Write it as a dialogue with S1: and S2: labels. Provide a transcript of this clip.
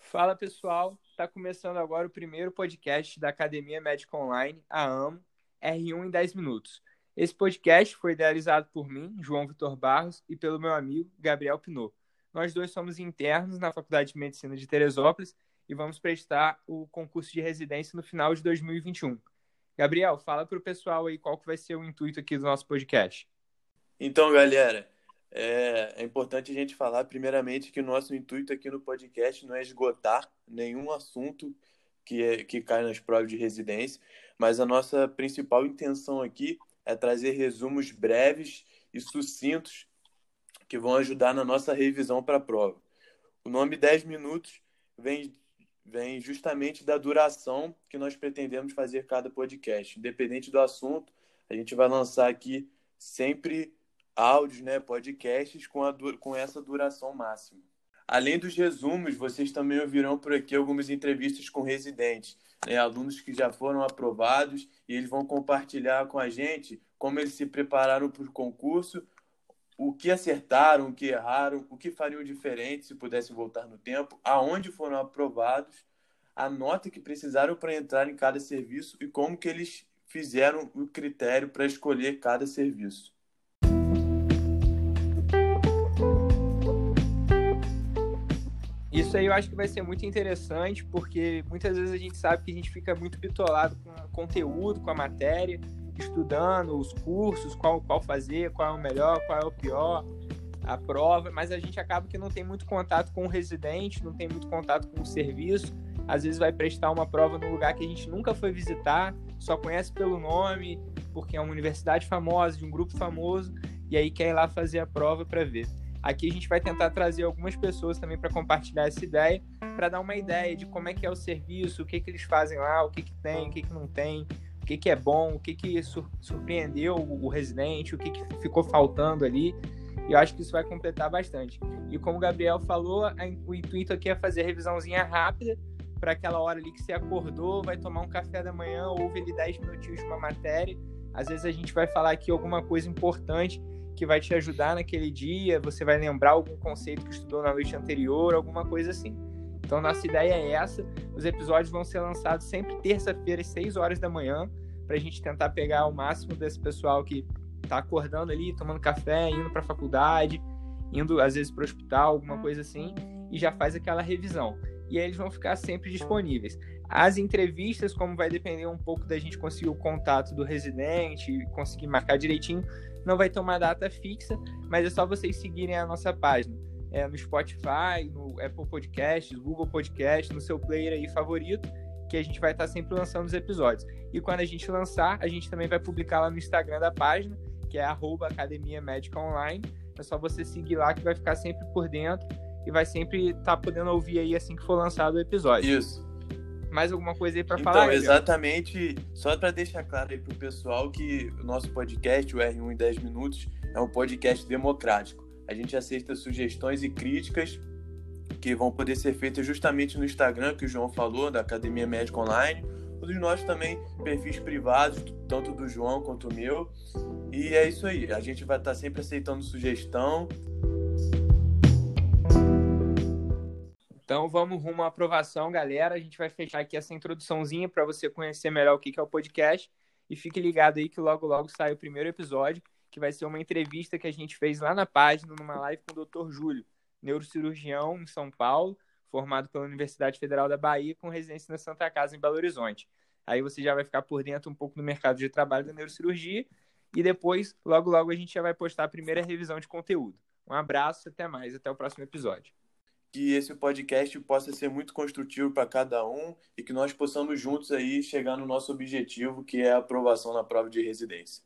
S1: Fala pessoal, está começando agora o primeiro podcast da Academia Médica Online, a AMO, R1 em 10 minutos. Esse podcast foi idealizado por mim, João Vitor Barros, e pelo meu amigo Gabriel Pinot. Nós dois somos internos na Faculdade de Medicina de Teresópolis e vamos prestar o concurso de residência no final de 2021. Gabriel, fala para o pessoal aí qual que vai ser o intuito aqui do nosso podcast.
S2: Então, galera, é, é, importante a gente falar, primeiramente, que o nosso intuito aqui no podcast não é esgotar nenhum assunto que, é, que cai nas provas de residência, mas a nossa principal intenção aqui é trazer resumos breves e sucintos que vão ajudar na nossa revisão para a prova. O nome 10 minutos vem, vem justamente da duração que nós pretendemos fazer cada podcast. Independente do assunto, a gente vai lançar aqui sempre áudios, né, podcasts com, a, com essa duração máxima. Além dos resumos, vocês também ouvirão por aqui algumas entrevistas com residentes, né, alunos que já foram aprovados, e eles vão compartilhar com a gente como eles se prepararam para o concurso, o que acertaram, o que erraram, o que fariam diferente se pudessem voltar no tempo, aonde foram aprovados, a nota que precisaram para entrar em cada serviço e como que eles fizeram o critério para escolher cada serviço.
S1: Isso aí eu acho que vai ser muito interessante, porque muitas vezes a gente sabe que a gente fica muito bitolado com o conteúdo, com a matéria, estudando os cursos, qual, qual fazer, qual é o melhor, qual é o pior, a prova, mas a gente acaba que não tem muito contato com o residente, não tem muito contato com o serviço, às vezes vai prestar uma prova num lugar que a gente nunca foi visitar, só conhece pelo nome, porque é uma universidade famosa, de um grupo famoso, e aí quer ir lá fazer a prova para ver. Aqui a gente vai tentar trazer algumas pessoas também para compartilhar essa ideia, para dar uma ideia de como é que é o serviço, o que, que eles fazem lá, o que, que tem, o que, que não tem, o que, que é bom, o que, que surpreendeu o residente, o que, que ficou faltando ali. E eu acho que isso vai completar bastante. E como o Gabriel falou, o intuito aqui é fazer a revisãozinha rápida, para aquela hora ali que você acordou, vai tomar um café da manhã, ouve ali 10 minutinhos de uma matéria. Às vezes a gente vai falar aqui alguma coisa importante que vai te ajudar naquele dia, você vai lembrar algum conceito que estudou na noite anterior, alguma coisa assim. Então, nossa ideia é essa. Os episódios vão ser lançados sempre terça-feira, às 6 horas da manhã, para a gente tentar pegar o máximo desse pessoal que está acordando ali, tomando café, indo para a faculdade, indo às vezes para o hospital, alguma coisa assim, e já faz aquela revisão. E aí eles vão ficar sempre disponíveis. As entrevistas, como vai depender um pouco da gente conseguir o contato do residente conseguir marcar direitinho, não vai ter uma data fixa, mas é só vocês seguirem a nossa página. É, no Spotify, no Apple Podcasts, Google Podcasts, no seu player aí favorito, que a gente vai estar sempre lançando os episódios. E quando a gente lançar, a gente também vai publicar lá no Instagram da página, que é arroba Academia Médica Online. É só você seguir lá que vai ficar sempre por dentro e vai sempre estar tá podendo ouvir aí assim que for lançado o episódio.
S2: Isso
S1: mais alguma coisa aí para
S2: então,
S1: falar?
S2: Então, exatamente, só para deixar claro aí pro pessoal que o nosso podcast, o R1 em 10 minutos, é um podcast democrático. A gente aceita sugestões e críticas que vão poder ser feitas justamente no Instagram, que o João falou, da Academia Médica Online, ou dos nossos também perfis privados, tanto do João quanto o meu. E é isso aí, a gente vai estar sempre aceitando sugestão.
S1: Então vamos rumo à aprovação, galera. A gente vai fechar aqui essa introduçãozinha para você conhecer melhor o que é o podcast. E fique ligado aí que logo, logo sai o primeiro episódio, que vai ser uma entrevista que a gente fez lá na página, numa live com o Dr. Júlio, neurocirurgião em São Paulo, formado pela Universidade Federal da Bahia, com residência na Santa Casa, em Belo Horizonte. Aí você já vai ficar por dentro um pouco do mercado de trabalho da neurocirurgia. E depois, logo, logo, a gente já vai postar a primeira revisão de conteúdo. Um abraço, até mais, até o próximo episódio
S2: que esse podcast possa ser muito construtivo para cada um e que nós possamos juntos aí chegar no nosso objetivo, que é a aprovação na prova de residência.